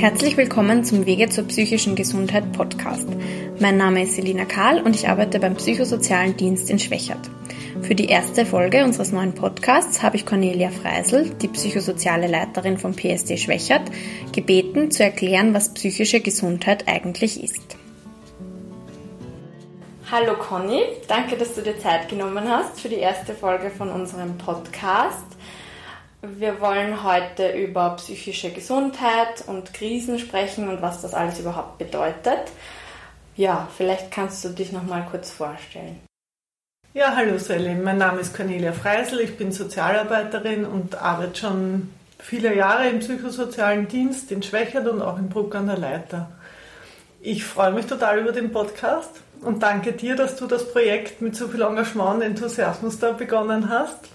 Herzlich willkommen zum Wege zur psychischen Gesundheit Podcast. Mein Name ist Selina Kahl und ich arbeite beim Psychosozialen Dienst in Schwächert. Für die erste Folge unseres neuen Podcasts habe ich Cornelia Freisel, die psychosoziale Leiterin vom PSD Schwächert, gebeten zu erklären, was psychische Gesundheit eigentlich ist. Hallo Conny, danke, dass du dir Zeit genommen hast für die erste Folge von unserem Podcast. Wir wollen heute über psychische Gesundheit und Krisen sprechen und was das alles überhaupt bedeutet. Ja, vielleicht kannst du dich noch mal kurz vorstellen. Ja, hallo Selim, mein Name ist Cornelia Freisel, ich bin Sozialarbeiterin und arbeite schon viele Jahre im psychosozialen Dienst in Schwächert und auch in Bruck an der Leiter. Ich freue mich total über den Podcast und danke dir, dass du das Projekt mit so viel Engagement und Enthusiasmus da begonnen hast.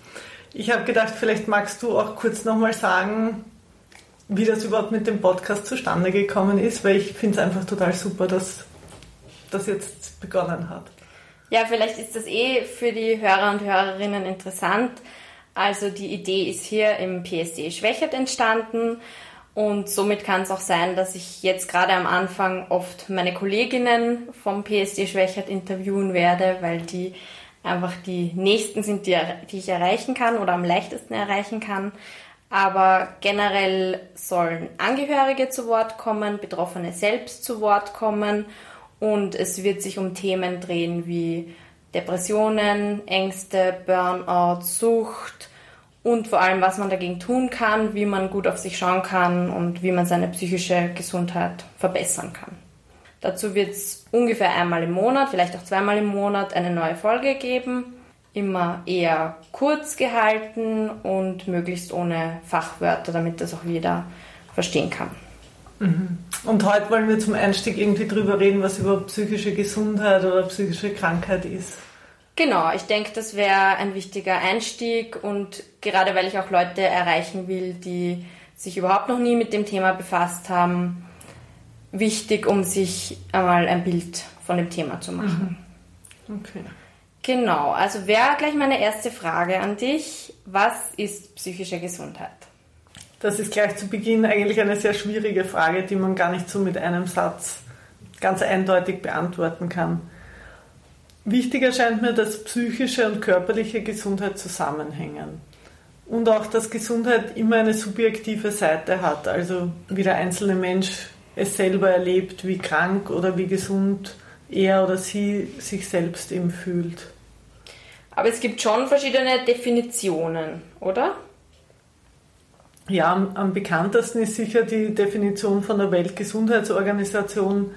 Ich habe gedacht, vielleicht magst du auch kurz nochmal sagen, wie das überhaupt mit dem Podcast zustande gekommen ist, weil ich finde es einfach total super, dass das jetzt begonnen hat. Ja, vielleicht ist das eh für die Hörer und Hörerinnen interessant. Also die Idee ist hier im PSD Schwächert entstanden und somit kann es auch sein, dass ich jetzt gerade am Anfang oft meine Kolleginnen vom PSD Schwächert interviewen werde, weil die einfach die nächsten sind, die, die ich erreichen kann oder am leichtesten erreichen kann. Aber generell sollen Angehörige zu Wort kommen, Betroffene selbst zu Wort kommen und es wird sich um Themen drehen wie Depressionen, Ängste, Burnout, Sucht und vor allem, was man dagegen tun kann, wie man gut auf sich schauen kann und wie man seine psychische Gesundheit verbessern kann. Dazu wird es ungefähr einmal im Monat, vielleicht auch zweimal im Monat eine neue Folge geben. Immer eher kurz gehalten und möglichst ohne Fachwörter, damit das auch jeder verstehen kann. Mhm. Und heute wollen wir zum Einstieg irgendwie drüber reden, was überhaupt psychische Gesundheit oder psychische Krankheit ist. Genau, ich denke, das wäre ein wichtiger Einstieg und gerade weil ich auch Leute erreichen will, die sich überhaupt noch nie mit dem Thema befasst haben, wichtig, um sich einmal ein Bild von dem Thema zu machen. Mhm. Okay. Genau, also wäre gleich meine erste Frage an dich. Was ist psychische Gesundheit? Das ist gleich zu Beginn eigentlich eine sehr schwierige Frage, die man gar nicht so mit einem Satz ganz eindeutig beantworten kann. Wichtig erscheint mir, dass psychische und körperliche Gesundheit zusammenhängen. Und auch, dass Gesundheit immer eine subjektive Seite hat, also wie der einzelne Mensch es selber erlebt, wie krank oder wie gesund er oder sie sich selbst eben fühlt. Aber es gibt schon verschiedene Definitionen, oder? Ja, am, am bekanntesten ist sicher die Definition von der Weltgesundheitsorganisation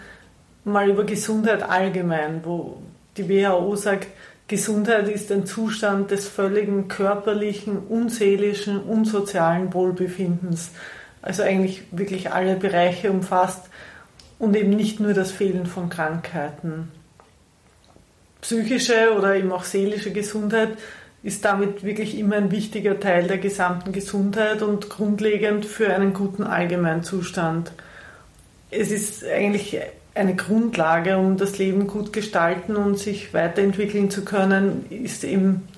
mal über Gesundheit allgemein, wo die WHO sagt, Gesundheit ist ein Zustand des völligen körperlichen, unseelischen und sozialen Wohlbefindens also eigentlich wirklich alle Bereiche umfasst und eben nicht nur das Fehlen von Krankheiten. Psychische oder eben auch seelische Gesundheit ist damit wirklich immer ein wichtiger Teil der gesamten Gesundheit und grundlegend für einen guten Allgemeinzustand. Es ist eigentlich eine Grundlage, um das Leben gut gestalten und sich weiterentwickeln zu können, ist eben,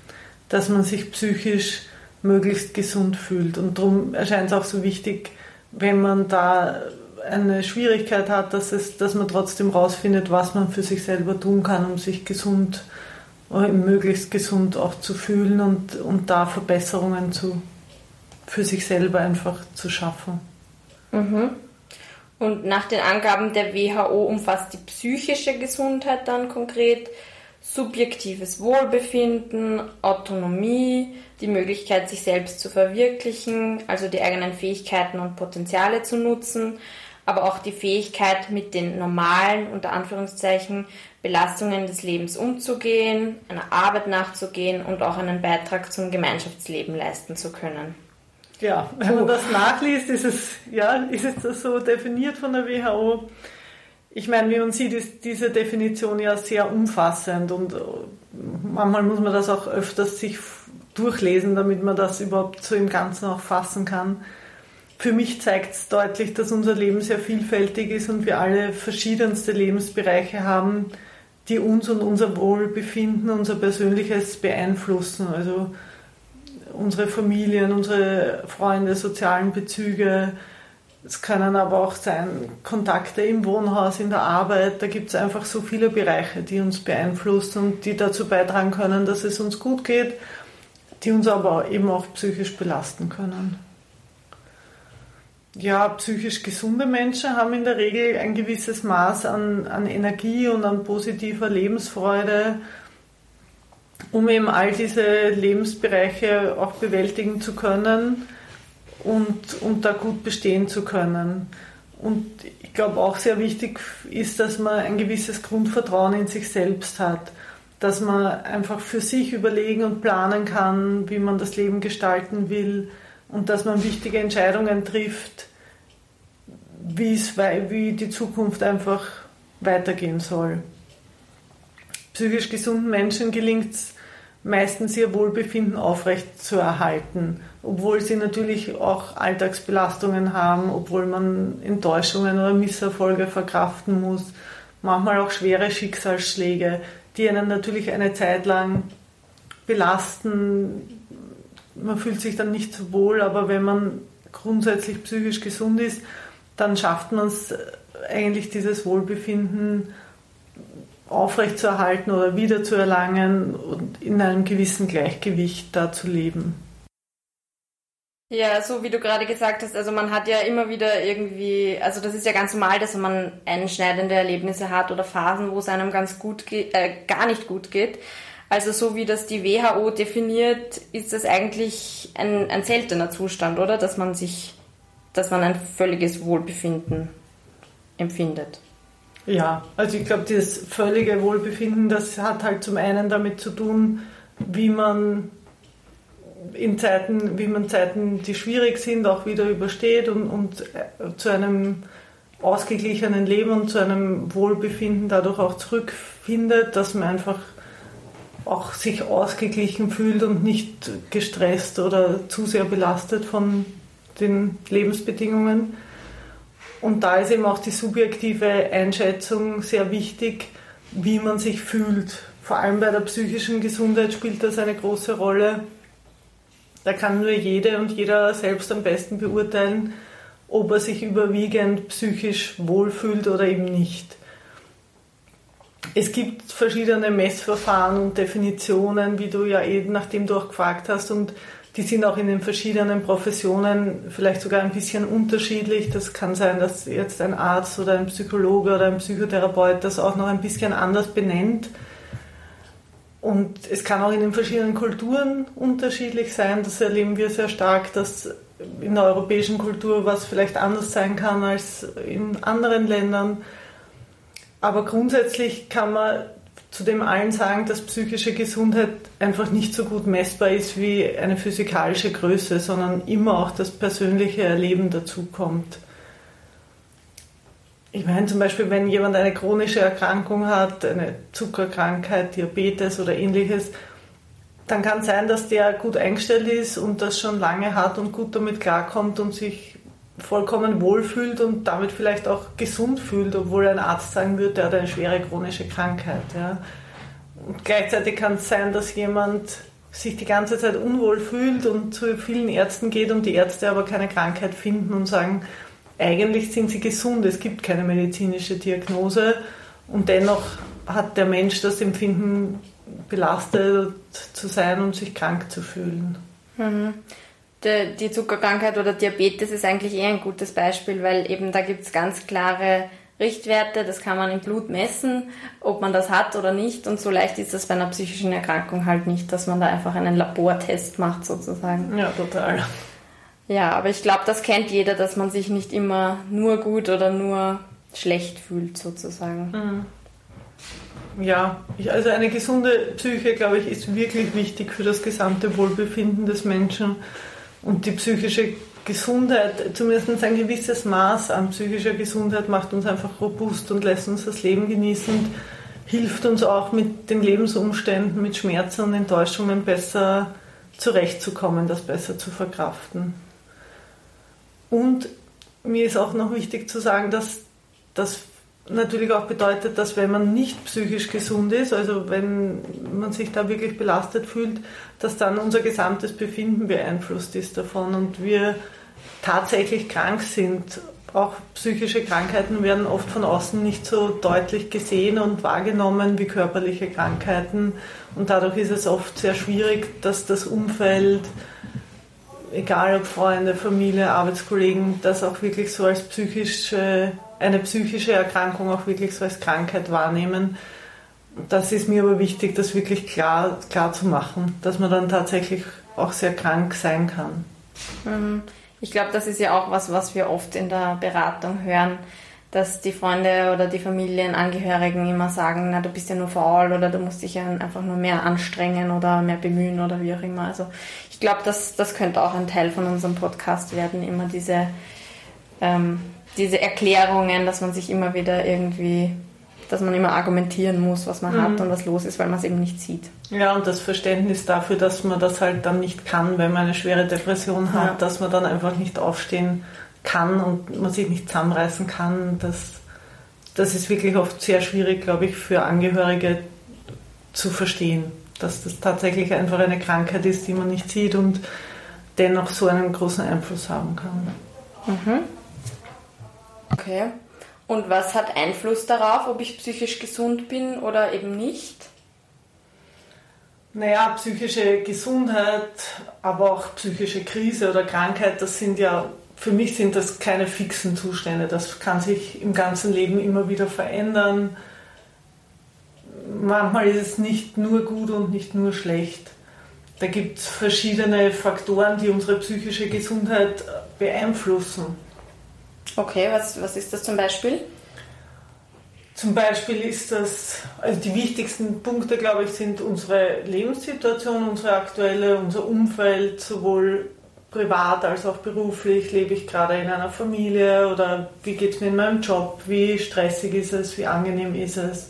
dass man sich psychisch möglichst gesund fühlt. Und darum erscheint es auch so wichtig, wenn man da eine Schwierigkeit hat, dass, es, dass man trotzdem rausfindet, was man für sich selber tun kann, um sich gesund, äh, möglichst gesund auch zu fühlen und, und da Verbesserungen zu, für sich selber einfach zu schaffen. Mhm. Und nach den Angaben der WHO umfasst die psychische Gesundheit dann konkret subjektives Wohlbefinden, Autonomie, die Möglichkeit, sich selbst zu verwirklichen, also die eigenen Fähigkeiten und Potenziale zu nutzen, aber auch die Fähigkeit, mit den normalen, unter Anführungszeichen, Belastungen des Lebens umzugehen, einer Arbeit nachzugehen und auch einen Beitrag zum Gemeinschaftsleben leisten zu können. Ja, wenn man das nachliest, ist es, ja, ist es so definiert von der WHO. Ich meine, wie man sieht, ist diese Definition ja sehr umfassend und äh, manchmal muss man das auch öfters sich durchlesen, damit man das überhaupt so im Ganzen auch fassen kann. Für mich zeigt es deutlich, dass unser Leben sehr vielfältig ist und wir alle verschiedenste Lebensbereiche haben, die uns und unser Wohlbefinden, unser Persönliches beeinflussen. Also unsere Familien, unsere Freunde, sozialen Bezüge, Es können aber auch sein Kontakte im Wohnhaus, in der Arbeit. Da gibt es einfach so viele Bereiche, die uns beeinflussen und die dazu beitragen können, dass es uns gut geht, die uns aber eben auch psychisch belasten können. Ja, psychisch gesunde Menschen haben in der Regel ein gewisses Maß an, an Energie und an positiver Lebensfreude, um eben all diese Lebensbereiche auch bewältigen zu können und, und da gut bestehen zu können. Und ich glaube auch sehr wichtig ist, dass man ein gewisses Grundvertrauen in sich selbst hat, dass man einfach für sich überlegen und planen kann, wie man das Leben gestalten will und dass man wichtige Entscheidungen trifft, wie, die Zukunft einfach weitergehen soll. Psychisch gesunden Menschen gelingt es meistens ihr Wohlbefinden aufrecht zu erhalten, obwohl sie natürlich auch Alltagsbelastungen haben, obwohl man Enttäuschungen oder Misserfolge verkraften muss, manchmal auch schwere Schicksalsschläge, die einen natürlich eine Zeit lang belasten, man fühlt sich dann nicht so wohl, aber wenn man grundsätzlich psychisch gesund ist, dann schafft man es eigentlich dieses Wohlbefinden aufrechtzuerhalten oder wiederzuerlangen und in einem gewissen Gleichgewicht da zu leben. Ja, so wie du gerade gesagt hast, also man hat ja immer wieder irgendwie, also das ist ja ganz normal, dass man einschneidende Erlebnisse hat oder Phasen, wo es einem ganz gut geht, äh, gar nicht gut geht. Also so wie das die WHO definiert, ist das eigentlich ein, ein seltener Zustand, oder? Dass man sich, dass man ein völliges Wohlbefinden empfindet. Ja, also ich glaube, das völlige Wohlbefinden, das hat halt zum einen damit zu tun, wie man in Zeiten, wie man Zeiten, die schwierig sind, auch wieder übersteht und, und äh, zu einem ausgeglichenen Leben und zu einem Wohlbefinden dadurch auch zurückfindet, dass man einfach auch sich ausgeglichen fühlt und nicht gestresst oder zu sehr belastet von den Lebensbedingungen. Und da ist eben auch die subjektive Einschätzung sehr wichtig, wie man sich fühlt. Vor allem bei der psychischen Gesundheit spielt das eine große Rolle. Da kann nur jede und jeder selbst am besten beurteilen, ob er sich überwiegend psychisch wohlfühlt oder eben nicht. Es gibt verschiedene Messverfahren und Definitionen, wie du ja eben, nachdem du auch gefragt hast, und die sind auch in den verschiedenen Professionen vielleicht sogar ein bisschen unterschiedlich. Das kann sein, dass jetzt ein Arzt oder ein Psychologe oder ein Psychotherapeut das auch noch ein bisschen anders benennt. Und es kann auch in den verschiedenen Kulturen unterschiedlich sein. Das erleben wir sehr stark, dass in der europäischen Kultur was vielleicht anders sein kann als in anderen Ländern. Aber grundsätzlich kann man zu dem allen sagen, dass psychische Gesundheit einfach nicht so gut messbar ist wie eine physikalische Größe, sondern immer auch das persönliche Erleben dazukommt. Ich meine zum Beispiel, wenn jemand eine chronische Erkrankung hat, eine Zuckerkrankheit, Diabetes oder ähnliches, dann kann sein, dass der gut eingestellt ist und das schon lange hat und gut damit klarkommt und sich vollkommen wohlfühlt und damit vielleicht auch gesund fühlt, obwohl ein Arzt sagen würde, er hat eine schwere chronische Krankheit. Ja. Und gleichzeitig kann es sein, dass jemand sich die ganze Zeit unwohl fühlt und zu vielen Ärzten geht und die Ärzte aber keine Krankheit finden und sagen, eigentlich sind sie gesund, es gibt keine medizinische Diagnose und dennoch hat der Mensch das Empfinden, belastet zu sein und sich krank zu fühlen. Mhm die, Zuckerkrankheit oder Diabetes ist eigentlich eher ein gutes Beispiel, weil eben da gibt es ganz klare Richtwerte, das kann man im Blut messen, ob man das hat oder nicht. Und so leicht ist das bei einer psychischen Erkrankung halt nicht, dass man da einfach einen Labortest macht sozusagen. Ja, total. Ja, aber ich glaube, das kennt jeder, dass man sich nicht immer nur gut oder nur schlecht fühlt sozusagen. Mhm. Ja, also eine gesunde Psyche, glaube ich, ist wirklich wichtig für das gesamte Wohlbefinden des Menschen. Und die psychische Gesundheit, zumindest ein gewisses Maß an psychischer Gesundheit macht uns einfach robust und lässt uns das Leben genießen und hilft uns auch mit den Lebensumständen, mit Schmerzen und Enttäuschungen besser zurechtzukommen, das besser zu verkraften. Und mir ist auch noch wichtig zu sagen, dass das natürlich auch bedeutet, dass wenn man nicht psychisch gesund ist, also wenn man sich da wirklich belastet fühlt, dass dann unser gesamtes Befinden beeinflusst ist davon und wir tatsächlich krank sind auch psychische Krankheiten werden oft von außen nicht so deutlich gesehen und wahrgenommen wie körperliche Krankheiten. Und dadurch ist es oft sehr schwierig, dass das Umfeld, egal ob Freunde, Familie, Arbeitskollegen, das auch wirklich so als psychische, eine psychische Erkrankung auch wirklich so als Krankheit wahrnehmen. Das ist mir aber wichtig, das wirklich klar, klar zu machen, dass man dann tatsächlich auch sehr krank sein kann. Mhm. Ich glaube, das ist ja auch was, was wir oft in der Beratung hören, dass die Freunde oder die Familienangehörigen immer sagen, na, du bist ja nur faul oder du musst dich ja einfach nur mehr anstrengen oder mehr bemühen oder wie auch immer. Also ich glaube, das, das könnte auch ein Teil von unserem Podcast werden, immer diese, ähm, diese Erklärungen, dass man sich immer wieder irgendwie dass man immer argumentieren muss, was man mhm. hat und was los ist, weil man es eben nicht sieht. Ja, und das Verständnis dafür, dass man das halt dann nicht kann, wenn man eine schwere Depression hat, ja. dass man dann einfach nicht aufstehen kann und man sich nicht zusammenreißen kann, das, das ist wirklich oft sehr schwierig, glaube ich, für Angehörige zu verstehen, dass das tatsächlich einfach eine Krankheit ist, die man nicht sieht und dennoch so einen großen Einfluss haben kann. Mhm. Okay. Und was hat Einfluss darauf, ob ich psychisch gesund bin oder eben nicht? Naja, psychische Gesundheit, aber auch psychische Krise oder Krankheit, das sind ja, für mich sind das keine fixen Zustände. Das kann sich im ganzen Leben immer wieder verändern. Manchmal ist es nicht nur gut und nicht nur schlecht. Da gibt es verschiedene Faktoren, die unsere psychische Gesundheit beeinflussen. Okay, was, was ist das zum Beispiel? Zum Beispiel ist das, also die wichtigsten Punkte, glaube ich, sind unsere Lebenssituation, unsere aktuelle, unser Umfeld, sowohl privat als auch beruflich. Lebe ich gerade in einer Familie oder wie geht es mir in meinem Job? Wie stressig ist es? Wie angenehm ist es?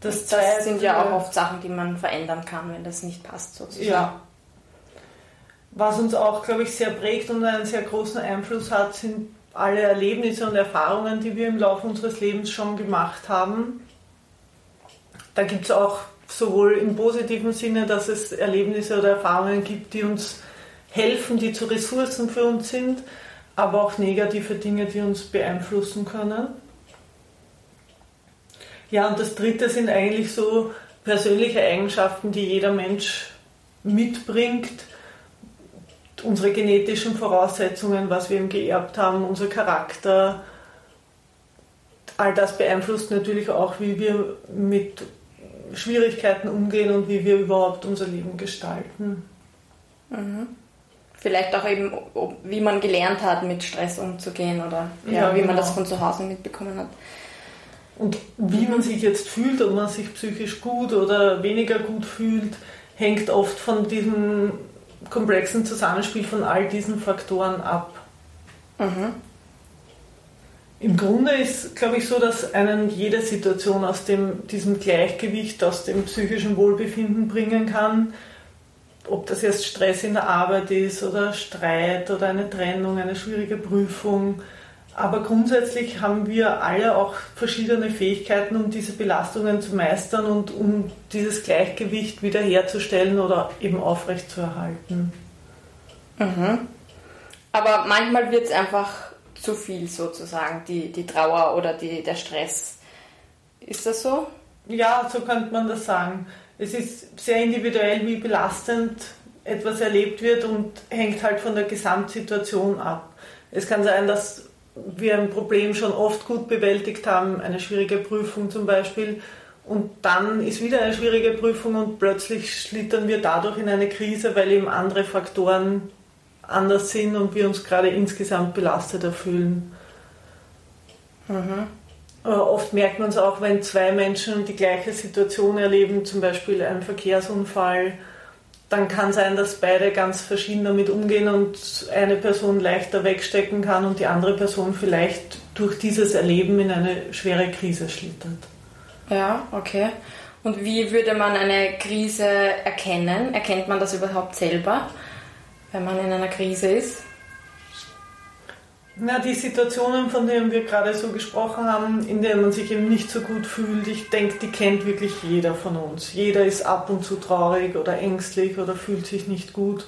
Das, das sind ja auch oft Sachen, die man verändern kann, wenn das nicht passt, sozusagen. Ja. Was uns auch, glaube ich, sehr prägt und einen sehr großen Einfluss hat, sind alle Erlebnisse und Erfahrungen, die wir im Laufe unseres Lebens schon gemacht haben. Da gibt es auch sowohl im positiven Sinne, dass es Erlebnisse oder Erfahrungen gibt, die uns helfen, die zu Ressourcen für uns sind, aber auch negative Dinge, die uns beeinflussen können. Ja, und das Dritte sind eigentlich so persönliche Eigenschaften, die jeder Mensch mitbringt, unsere genetischen Voraussetzungen, was wir ihm geerbt haben, unser Charakter, all das beeinflusst natürlich auch, wie wir mit Schwierigkeiten umgehen und wie wir überhaupt unser Leben gestalten. Mhm. Vielleicht auch eben, wie man gelernt hat, mit Stress umzugehen oder ja, ja, wie genau. man das von zu Hause mitbekommen hat. Und wie man sich jetzt fühlt, ob man sich psychisch gut oder weniger gut fühlt, hängt oft von diesem komplexen Zusammenspiel von all diesen Faktoren ab. Mhm. Im Grunde ist, glaube ich, so, dass einen jede Situation aus dem, diesem Gleichgewicht, aus dem psychischen Wohlbefinden bringen kann. Ob das jetzt Stress in der Arbeit ist oder Streit oder eine Trennung, eine schwierige Prüfung, aber grundsätzlich haben wir alle auch verschiedene Fähigkeiten, um diese Belastungen zu meistern und um dieses Gleichgewicht wiederherzustellen oder eben aufrechtzuerhalten. Mhm. Aber manchmal wird es einfach zu viel sozusagen, die, die Trauer oder die, der Stress. Ist das so? Ja, so könnte man das sagen. Es ist sehr individuell, wie belastend etwas erlebt wird und hängt halt von der Gesamtsituation ab. Es kann sein, dass wir ein Problem schon oft gut bewältigt haben, eine schwierige Prüfung zum Beispiel, und dann ist wieder eine schwierige Prüfung und plötzlich schlittern wir dadurch in eine Krise, weil eben andere Faktoren anders sind und wir uns gerade insgesamt belasteter fühlen. Mhm. Oft merkt man es auch, wenn zwei Menschen die gleiche Situation erleben, zum Beispiel einen Verkehrsunfall, dann kann sein, dass beide ganz verschieden damit umgehen und eine Person leichter wegstecken kann und die andere Person vielleicht durch dieses Erleben in eine schwere Krise schlittert. Ja, okay. Und wie würde man eine Krise erkennen? Erkennt man das überhaupt selber, wenn man in einer Krise ist? Na, die Situationen, von denen wir gerade so gesprochen haben, in denen man sich eben nicht so gut fühlt, ich denke, die kennt wirklich jeder von uns. Jeder ist ab und zu traurig oder ängstlich oder fühlt sich nicht gut.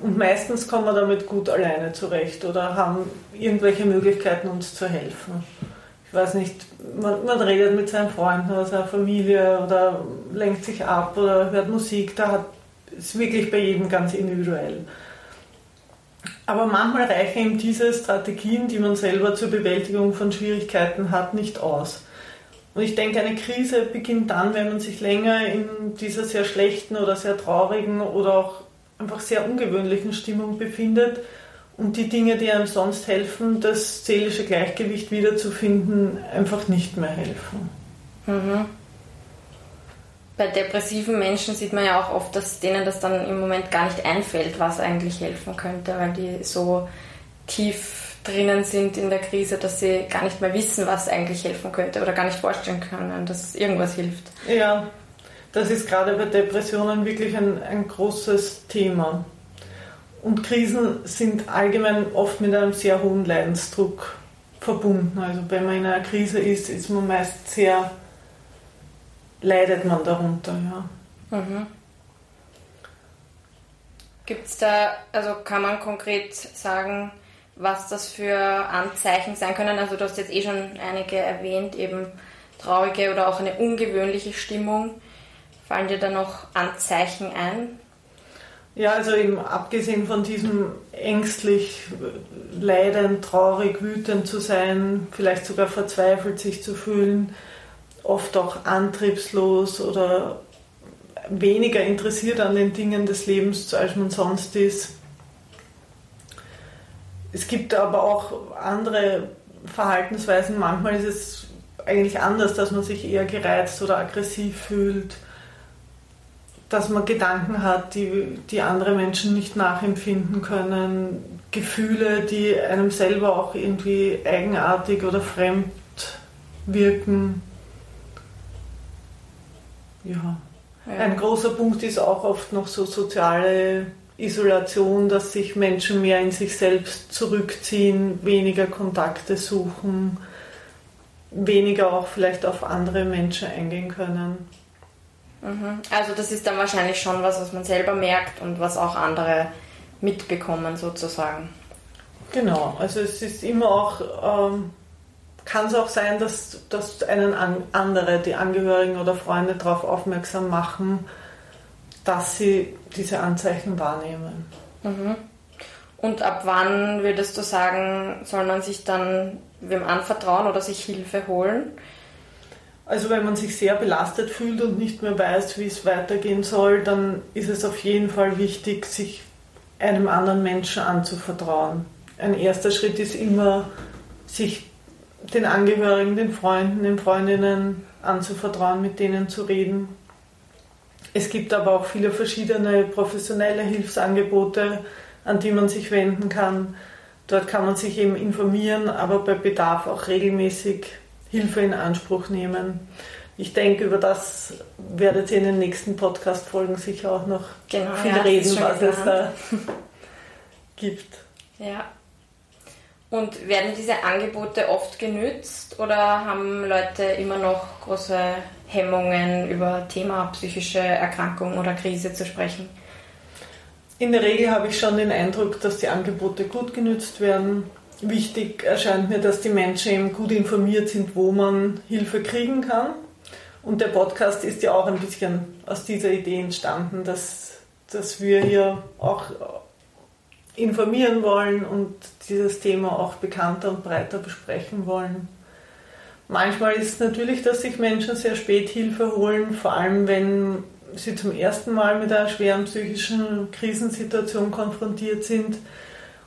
Und meistens kommen wir damit gut alleine zurecht oder haben irgendwelche Möglichkeiten, uns zu helfen. Ich weiß nicht, man, man redet mit seinen Freunden oder seiner Familie oder lenkt sich ab oder hört Musik. Da hat, ist wirklich bei jedem ganz individuell. Aber manchmal reichen eben diese Strategien, die man selber zur Bewältigung von Schwierigkeiten hat, nicht aus. Und ich denke, eine Krise beginnt dann, wenn man sich länger in dieser sehr schlechten oder sehr traurigen oder auch einfach sehr ungewöhnlichen Stimmung befindet und die Dinge, die einem sonst helfen, das seelische Gleichgewicht wiederzufinden, einfach nicht mehr helfen. Mhm. Bei depressiven Menschen sieht man ja auch oft, dass denen das dann im Moment gar nicht einfällt, was eigentlich helfen könnte, weil die so tief drinnen sind in der Krise, dass sie gar nicht mehr wissen, was eigentlich helfen könnte oder gar nicht vorstellen können, dass irgendwas hilft. Ja, das ist gerade bei Depressionen wirklich ein, ein großes Thema. Und Krisen sind allgemein oft mit einem sehr hohen Leidensdruck verbunden. Also wenn man in einer Krise ist, ist man meist sehr leidet man darunter, ja. Mhm. Gibt es da, also kann man konkret sagen, was das für Anzeichen sein können? Also du hast jetzt eh schon einige erwähnt, eben traurige oder auch eine ungewöhnliche Stimmung. Fallen dir da noch Anzeichen ein? Ja, also eben abgesehen von diesem ängstlich, leidend, traurig, wütend zu sein, vielleicht sogar verzweifelt sich zu fühlen, oft auch antriebslos oder weniger interessiert an den Dingen des Lebens, als man sonst ist. Es gibt aber auch andere Verhaltensweisen. Manchmal ist es eigentlich anders, dass man sich eher gereizt oder aggressiv fühlt, dass man Gedanken hat, die, die andere Menschen nicht nachempfinden können, Gefühle, die einem selber auch irgendwie eigenartig oder fremd wirken. Ja. ja. Ein großer Punkt ist auch oft noch so soziale Isolation, dass sich Menschen mehr in sich selbst zurückziehen, weniger Kontakte suchen, weniger auch vielleicht auf andere Menschen eingehen können. Mhm. Also das ist dann wahrscheinlich schon was, was man selber merkt und was auch andere mitbekommen sozusagen. Genau, also es ist immer auch ähm, kann es auch sein, dass, dass einen andere, die Angehörigen oder Freunde darauf aufmerksam machen, dass sie diese Anzeichen wahrnehmen. Mhm. Und ab wann würdest du sagen, soll man sich dann wem anvertrauen oder sich Hilfe holen? Also wenn man sich sehr belastet fühlt und nicht mehr weiß, wie es weitergehen soll, dann ist es auf jeden Fall wichtig, sich einem anderen Menschen anzuvertrauen. Ein erster Schritt ist immer, sich den Angehörigen, den Freunden, den Freundinnen anzuvertrauen, mit denen zu reden. Es gibt aber auch viele verschiedene professionelle Hilfsangebote, an die man sich wenden kann. Dort kann man sich eben informieren, aber bei Bedarf auch regelmäßig Hilfe in Anspruch nehmen. Ich denke, über das werdet ihr in den nächsten Podcast-Folgen sicher auch noch genau, viel ja, reden, was es da gibt. Ja. Und werden diese Angebote oft genützt oder haben Leute immer noch große Hemmungen über Thema psychische Erkrankung oder Krise zu sprechen? In der Regel habe ich schon den Eindruck, dass die Angebote gut genützt werden. Wichtig erscheint mir, dass die Menschen eben gut informiert sind, wo man Hilfe kriegen kann. Und der Podcast ist ja auch ein bisschen aus dieser Idee entstanden, dass, dass wir hier auch informieren wollen und dieses Thema auch bekannter und breiter besprechen wollen. Manchmal ist es natürlich, dass sich Menschen sehr spät Hilfe holen, vor allem wenn sie zum ersten Mal mit einer schweren psychischen Krisensituation konfrontiert sind.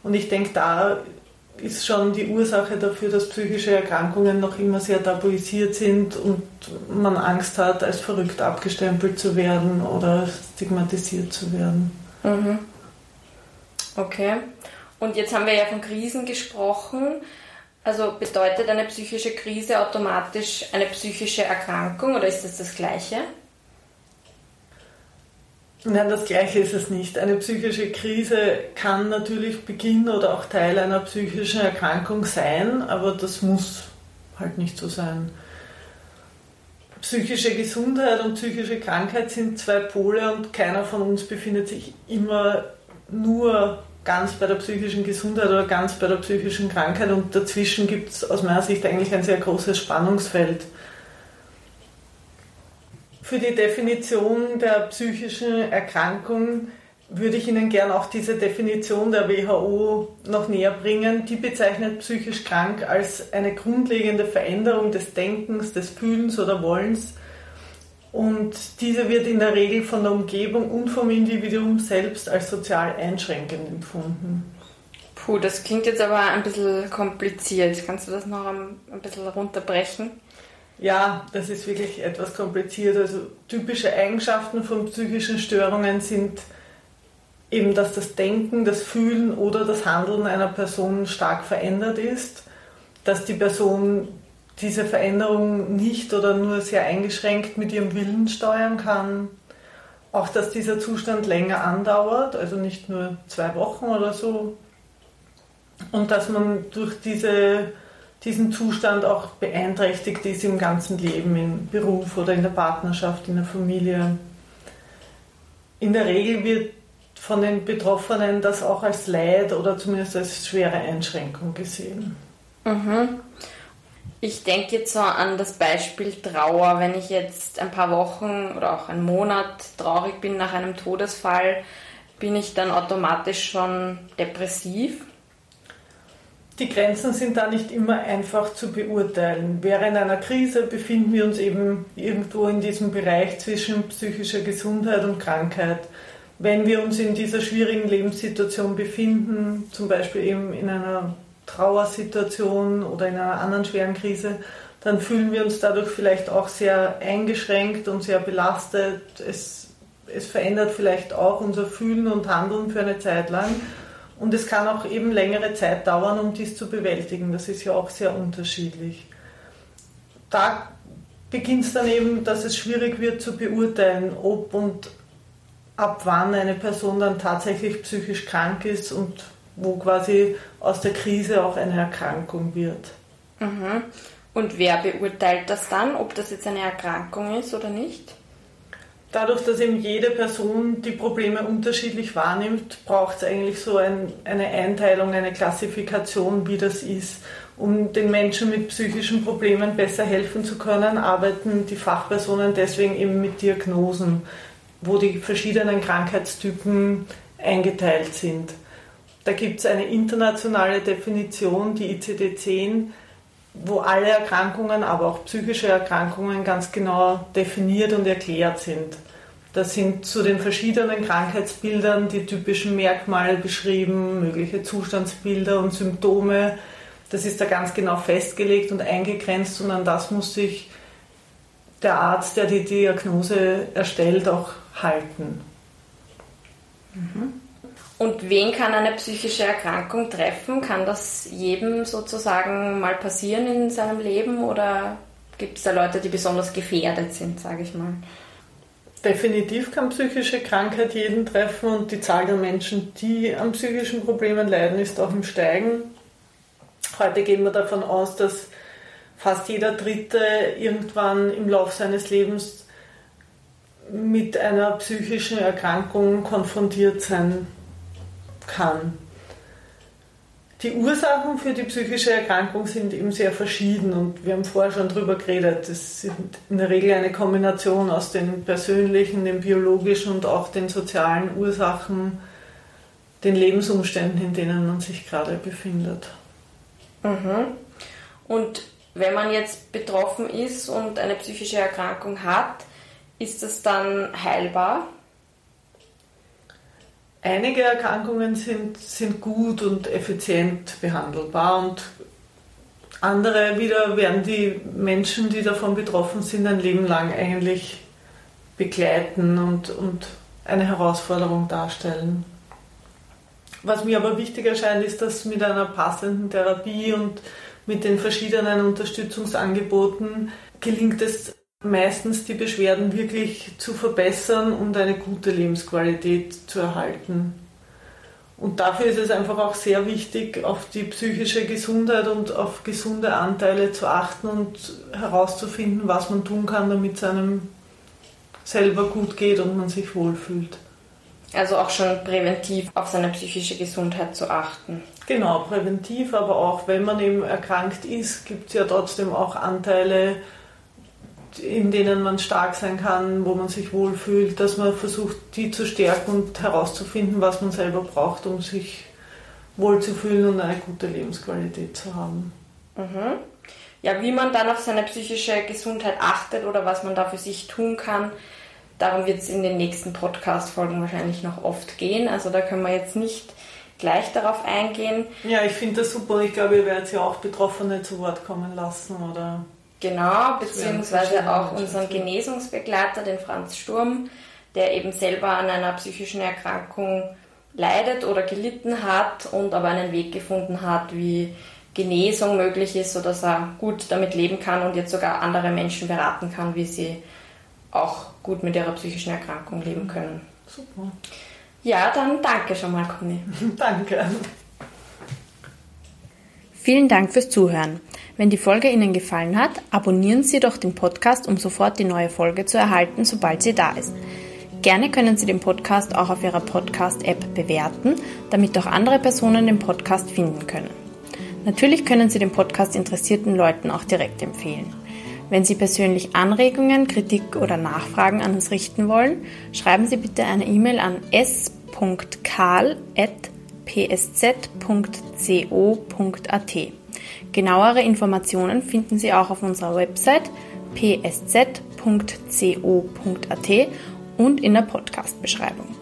Und ich denke, da ist schon die Ursache dafür, dass psychische Erkrankungen noch immer sehr tabuisiert sind und man Angst hat, als verrückt abgestempelt zu werden oder stigmatisiert zu werden. Mhm. Okay. Und jetzt haben wir ja von Krisen gesprochen. Also bedeutet eine psychische Krise automatisch eine psychische Erkrankung oder ist das das Gleiche? Nein, das Gleiche ist es nicht. Eine psychische Krise kann natürlich Beginn oder auch Teil einer psychischen Erkrankung sein, aber das muss halt nicht so sein. Psychische Gesundheit und psychische Krankheit sind zwei Pole und keiner von uns befindet sich immer nur ganz bei der psychischen Gesundheit oder ganz bei der psychischen Krankheit und dazwischen gibt es aus meiner Sicht eigentlich ein sehr großes Spannungsfeld. Für die Definition der psychischen Erkrankung würde ich Ihnen gern auch diese Definition der WHO noch näher bringen. Die bezeichnet psychisch krank als eine grundlegende Veränderung des Denkens, des Fühlens oder Wollens. Und diese wird in der Regel von der Umgebung und vom Individuum selbst als sozial einschränkend empfunden. Puh, das klingt jetzt aber ein bisschen kompliziert. Kannst du das noch ein, ein bisschen runterbrechen? Ja, das ist wirklich etwas kompliziert. Also typische Eigenschaften von psychischen Störungen sind eben, dass das Denken, das Fühlen oder das Handeln einer Person stark verändert ist, dass die Person diese Veränderung nicht oder nur sehr eingeschränkt mit ihrem Willen steuern kann, auch dass dieser Zustand länger andauert, also nicht nur zwei Wochen oder so, und dass man durch diese, diesen Zustand auch beeinträchtigt ist im ganzen Leben, im Beruf oder in der Partnerschaft, in der Familie. In der Regel wird von den Betroffenen das auch als Leid oder zumindest als schwere Einschränkung gesehen. Mhm. Ich denke jetzt so an das Beispiel Trauer. Wenn ich jetzt ein paar Wochen oder auch einen Monat traurig bin nach einem Todesfall, bin ich dann automatisch schon depressiv? Die Grenzen sind da nicht immer einfach zu beurteilen. Während einer Krise befinden wir uns eben irgendwo in diesem Bereich zwischen psychischer Gesundheit und Krankheit wenn wir uns in dieser schwierigen Lebenssituation befinden, zum Beispiel eben in einer Trauersituation oder in einer anderen schweren Krise, dann fühlen wir uns dadurch vielleicht auch sehr eingeschränkt und sehr belastet. Es, es verändert vielleicht auch unser Fühlen und Handeln für eine Zeit lang. Und es kann auch eben längere Zeit dauern, um dies zu bewältigen. Das ist ja auch sehr unterschiedlich. Da beginnt es dann eben, dass es schwierig wird zu beurteilen, ob und ab wann eine Person dann tatsächlich psychisch krank ist und wo quasi aus der Krise auch eine Erkrankung wird. Mhm. Und wer beurteilt das dann, ob das jetzt eine Erkrankung ist oder nicht? Dadurch, dass eben jede Person die Probleme unterschiedlich wahrnimmt, braucht es eigentlich so ein, eine Einteilung, eine Klassifikation, wie das ist. Um den Menschen mit psychischen Problemen besser helfen zu können, arbeiten die Fachpersonen deswegen eben mit Diagnosen wo die verschiedenen Krankheitstypen eingeteilt sind. Da gibt es eine internationale Definition, die ICD-10, wo alle Erkrankungen, aber auch psychische Erkrankungen ganz genau definiert und erklärt sind. Da sind zu den verschiedenen Krankheitsbildern die typischen Merkmale beschrieben, mögliche Zustandsbilder und Symptome. Das ist da ganz genau festgelegt und eingegrenzt und an das muss sich der Arzt, der die Diagnose erstellt, auch halten. Mhm. Und wen kann eine psychische Erkrankung treffen? Kann das jedem sozusagen mal passieren in seinem Leben oder gibt es da Leute, die besonders gefährdet sind, sage ich mal? Definitiv kann psychische Krankheit jeden treffen und die Zahl der Menschen, die an psychischen Problemen leiden, ist auch im Steigen. Heute gehen wir davon aus, dass fast jeder Dritte irgendwann im Laufe seines Lebens mit einer psychischen Erkrankung konfrontiert sein kann. Die Ursachen für die psychische Erkrankung sind eben sehr verschieden und wir haben vorher schon darüber geredet. Es sind in der Regel eine Kombination aus den persönlichen, den biologischen und auch den sozialen Ursachen, den Lebensumständen, in denen man sich gerade befindet. Mhm. Und wenn man jetzt betroffen ist und eine psychische Erkrankung hat, ist das dann heilbar? Einige Erkrankungen sind, sind gut und effizient behandelbar und andere wieder werden die Menschen, die davon betroffen sind, ein Leben lang eigentlich begleiten und, und eine Herausforderung darstellen. Was mir aber wichtig erscheint, ist, dass mit einer passenden Therapie und mit den verschiedenen Unterstützungsangeboten gelingt es meistens die Beschwerden wirklich zu verbessern und eine gute Lebensqualität zu erhalten. Und dafür ist es einfach auch sehr wichtig, auf die psychische Gesundheit und auf gesunde Anteile zu achten und herauszufinden, was man tun kann, damit es einem selber gut geht und man sich wohlfühlt. Also auch schon präventiv auf seine psychische Gesundheit zu achten. Genau, präventiv, aber auch wenn man eben erkrankt ist, gibt es ja trotzdem auch Anteile, in denen man stark sein kann, wo man sich wohlfühlt, dass man versucht, die zu stärken und herauszufinden, was man selber braucht, um sich wohlzufühlen und eine gute Lebensqualität zu haben. Mhm. Ja, wie man dann auf seine psychische Gesundheit achtet oder was man da für sich tun kann, darum wird es in den nächsten Podcast-Folgen wahrscheinlich noch oft gehen. Also da können wir jetzt nicht gleich darauf eingehen. Ja, ich finde das super. Ich glaube, ihr werdet ja auch Betroffene zu Wort kommen lassen, oder? Genau, beziehungsweise auch unseren Genesungsbegleiter, den Franz Sturm, der eben selber an einer psychischen Erkrankung leidet oder gelitten hat und aber einen Weg gefunden hat, wie Genesung möglich ist, sodass er gut damit leben kann und jetzt sogar andere Menschen beraten kann, wie sie auch gut mit ihrer psychischen Erkrankung leben können. Super. Ja, dann danke schon mal, Conny. danke. Vielen Dank fürs Zuhören. Wenn die Folge Ihnen gefallen hat, abonnieren Sie doch den Podcast, um sofort die neue Folge zu erhalten, sobald sie da ist. Gerne können Sie den Podcast auch auf Ihrer Podcast-App bewerten, damit auch andere Personen den Podcast finden können. Natürlich können Sie den Podcast interessierten Leuten auch direkt empfehlen. Wenn Sie persönlich Anregungen, Kritik oder Nachfragen an uns richten wollen, schreiben Sie bitte eine E-Mail an s.karl.psz.co.at. Genauere Informationen finden Sie auch auf unserer Website psz.co.at und in der Podcast-Beschreibung.